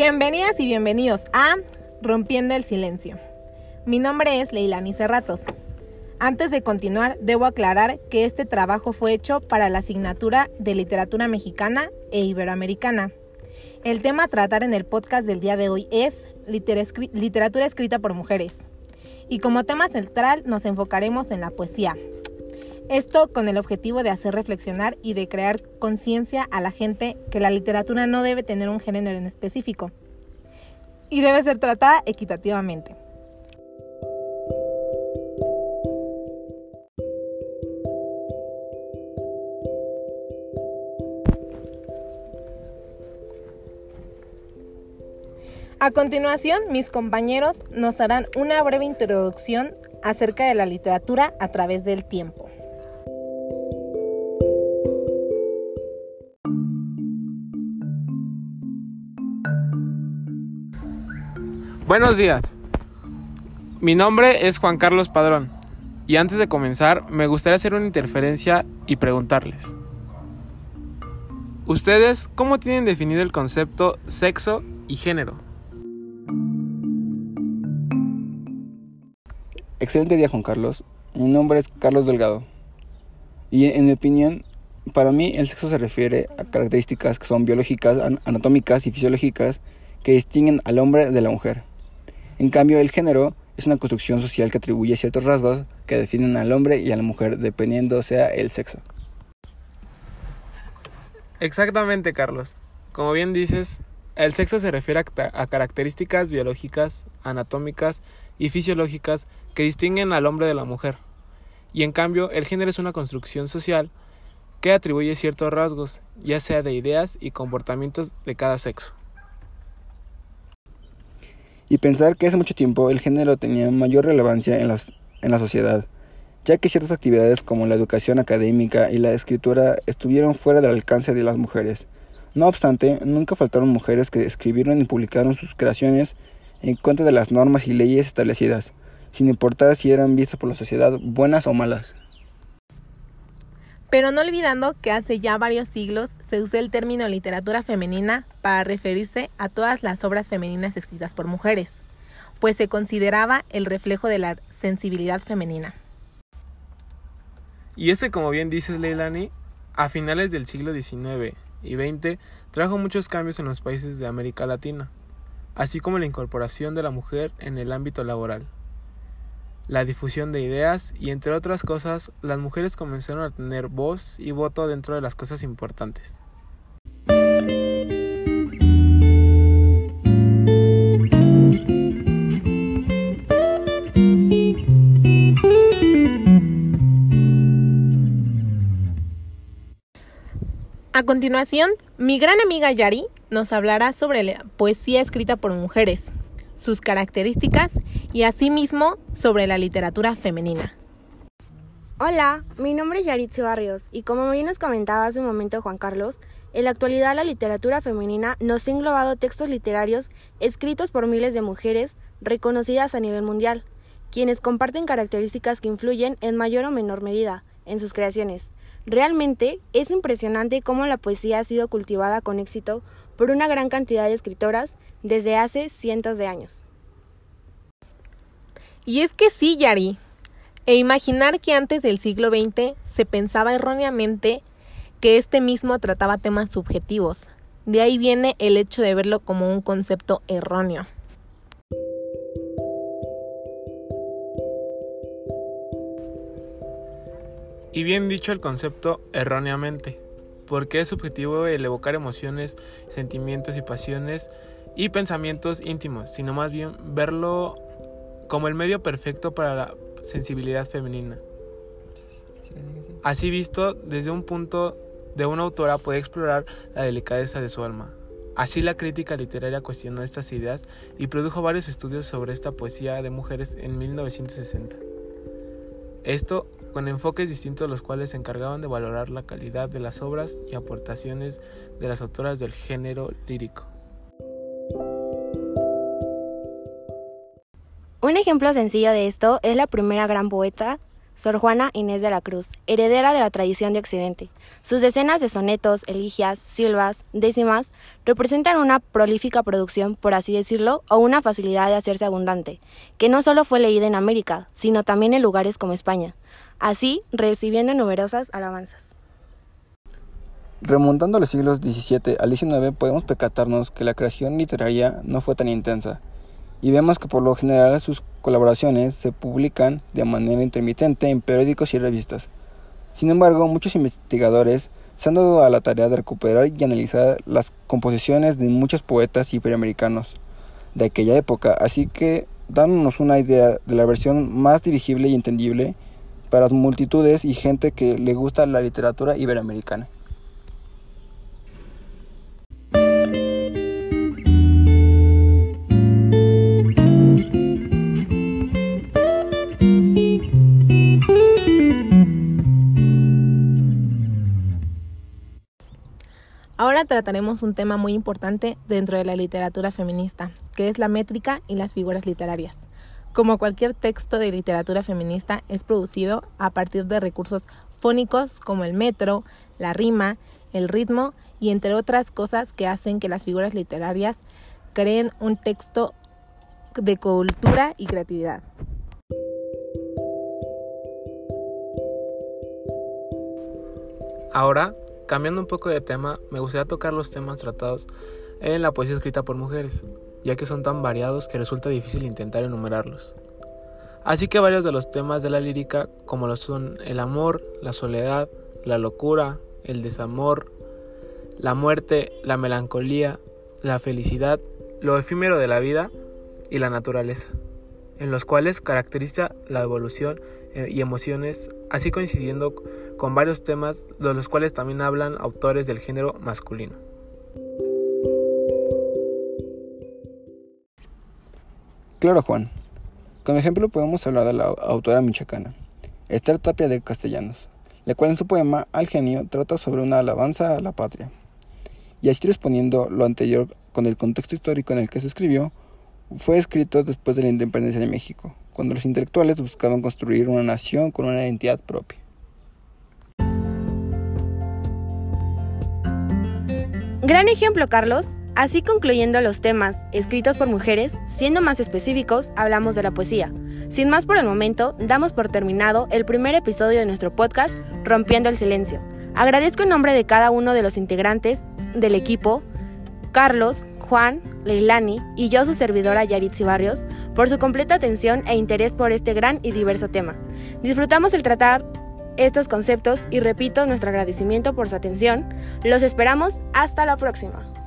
Bienvenidas y bienvenidos a Rompiendo el Silencio. Mi nombre es Leilani Cerratos. Antes de continuar, debo aclarar que este trabajo fue hecho para la asignatura de Literatura Mexicana e Iberoamericana. El tema a tratar en el podcast del día de hoy es literatura escrita por mujeres. Y como tema central nos enfocaremos en la poesía. Esto con el objetivo de hacer reflexionar y de crear conciencia a la gente que la literatura no debe tener un género en específico y debe ser tratada equitativamente. A continuación, mis compañeros nos harán una breve introducción acerca de la literatura a través del tiempo. Buenos días. Mi nombre es Juan Carlos Padrón y antes de comenzar me gustaría hacer una interferencia y preguntarles. ¿Ustedes cómo tienen definido el concepto sexo y género? Excelente día Juan Carlos. Mi nombre es Carlos Delgado. Y en mi opinión, para mí el sexo se refiere a características que son biológicas, anatómicas y fisiológicas que distinguen al hombre de la mujer. En cambio, el género es una construcción social que atribuye ciertos rasgos que definen al hombre y a la mujer dependiendo sea el sexo. Exactamente, Carlos. Como bien dices, el sexo se refiere a, características biológicas, anatómicas y fisiológicas que distinguen al hombre de la mujer. Y en cambio, el género es una construcción social que atribuye ciertos rasgos, ya sea de ideas y comportamientos de cada sexo y pensar que hace mucho tiempo el género tenía mayor relevancia en, en la sociedad, ya que ciertas actividades como la educación académica y la escritura estuvieron fuera del alcance de las mujeres. No obstante, nunca faltaron mujeres que escribieron y publicaron sus creaciones en contra de las normas y leyes establecidas, sin importar si eran vistas por la sociedad buenas o malas. Pero no olvidando que hace ya varios siglos se usó el término literatura femenina para referirse a todas las obras femeninas escritas por mujeres, pues se consideraba el reflejo de la sensibilidad femenina. Y ese, como bien dices, Leilani, a finales del siglo XIX y XX trajo muchos cambios en los países de América Latina, así como la incorporación de la mujer en el ámbito laboral la difusión de ideas y entre otras cosas, las mujeres comenzaron a tener voz y voto dentro de las cosas importantes. A continuación, mi gran amiga Yari nos hablará sobre la poesía escrita por mujeres, sus características y asimismo sobre la literatura femenina. Hola, mi nombre es Yaritzi Barrios y como bien nos comentaba hace un momento Juan Carlos, en la actualidad la literatura femenina nos ha englobado textos literarios escritos por miles de mujeres reconocidas a nivel mundial, quienes comparten características que influyen en mayor o menor medida en sus creaciones. Realmente es impresionante cómo la poesía ha sido cultivada con éxito por una gran cantidad de escritoras desde hace cientos de años. Y es que sí, Yari. E imaginar que antes del siglo XX se pensaba erróneamente que este mismo trataba temas subjetivos. De ahí viene el hecho de verlo como un concepto erróneo. Y bien dicho el concepto erróneamente, porque es subjetivo el evocar emociones, sentimientos y pasiones y pensamientos íntimos, sino más bien verlo como el medio perfecto para la sensibilidad femenina. Así visto, desde un punto de una autora puede explorar la delicadeza de su alma. Así la crítica literaria cuestionó estas ideas y produjo varios estudios sobre esta poesía de mujeres en 1960. Esto con enfoques distintos los cuales se encargaban de valorar la calidad de las obras y aportaciones de las autoras del género lírico. Un ejemplo sencillo de esto es la primera gran poeta, Sor Juana Inés de la Cruz, heredera de la tradición de Occidente. Sus decenas de sonetos, eligias, silvas, décimas, representan una prolífica producción, por así decirlo, o una facilidad de hacerse abundante, que no solo fue leída en América, sino también en lugares como España, así recibiendo numerosas alabanzas. Remontando a los siglos XVII al XIX podemos percatarnos que la creación literaria no fue tan intensa, y vemos que por lo general sus colaboraciones se publican de manera intermitente en periódicos y revistas. Sin embargo, muchos investigadores se han dado a la tarea de recuperar y analizar las composiciones de muchos poetas iberoamericanos de aquella época, así que dándonos una idea de la versión más dirigible y entendible para las multitudes y gente que le gusta la literatura iberoamericana. Trataremos un tema muy importante dentro de la literatura feminista, que es la métrica y las figuras literarias. Como cualquier texto de literatura feminista, es producido a partir de recursos fónicos como el metro, la rima, el ritmo y entre otras cosas que hacen que las figuras literarias creen un texto de cultura y creatividad. Ahora Cambiando un poco de tema, me gustaría tocar los temas tratados en la poesía escrita por mujeres, ya que son tan variados que resulta difícil intentar enumerarlos. Así que varios de los temas de la lírica, como lo son el amor, la soledad, la locura, el desamor, la muerte, la melancolía, la felicidad, lo efímero de la vida y la naturaleza, en los cuales caracteriza la evolución eh, y emociones, así coincidiendo con varios temas de los cuales también hablan autores del género masculino. Claro, Juan. Como ejemplo podemos hablar de la autora michoacana, Esther Tapia de Castellanos, la cual en su poema Al genio trata sobre una alabanza a la patria. Y así respondiendo lo anterior con el contexto histórico en el que se escribió, fue escrito después de la independencia de México, cuando los intelectuales buscaban construir una nación con una identidad propia. Gran ejemplo, Carlos. Así concluyendo los temas escritos por mujeres, siendo más específicos, hablamos de la poesía. Sin más por el momento, damos por terminado el primer episodio de nuestro podcast, Rompiendo el Silencio. Agradezco en nombre de cada uno de los integrantes del equipo, Carlos, Juan, Leilani y yo, su servidora Yaritzi Barrios, por su completa atención e interés por este gran y diverso tema. Disfrutamos el tratar estos conceptos y repito nuestro agradecimiento por su atención. Los esperamos hasta la próxima.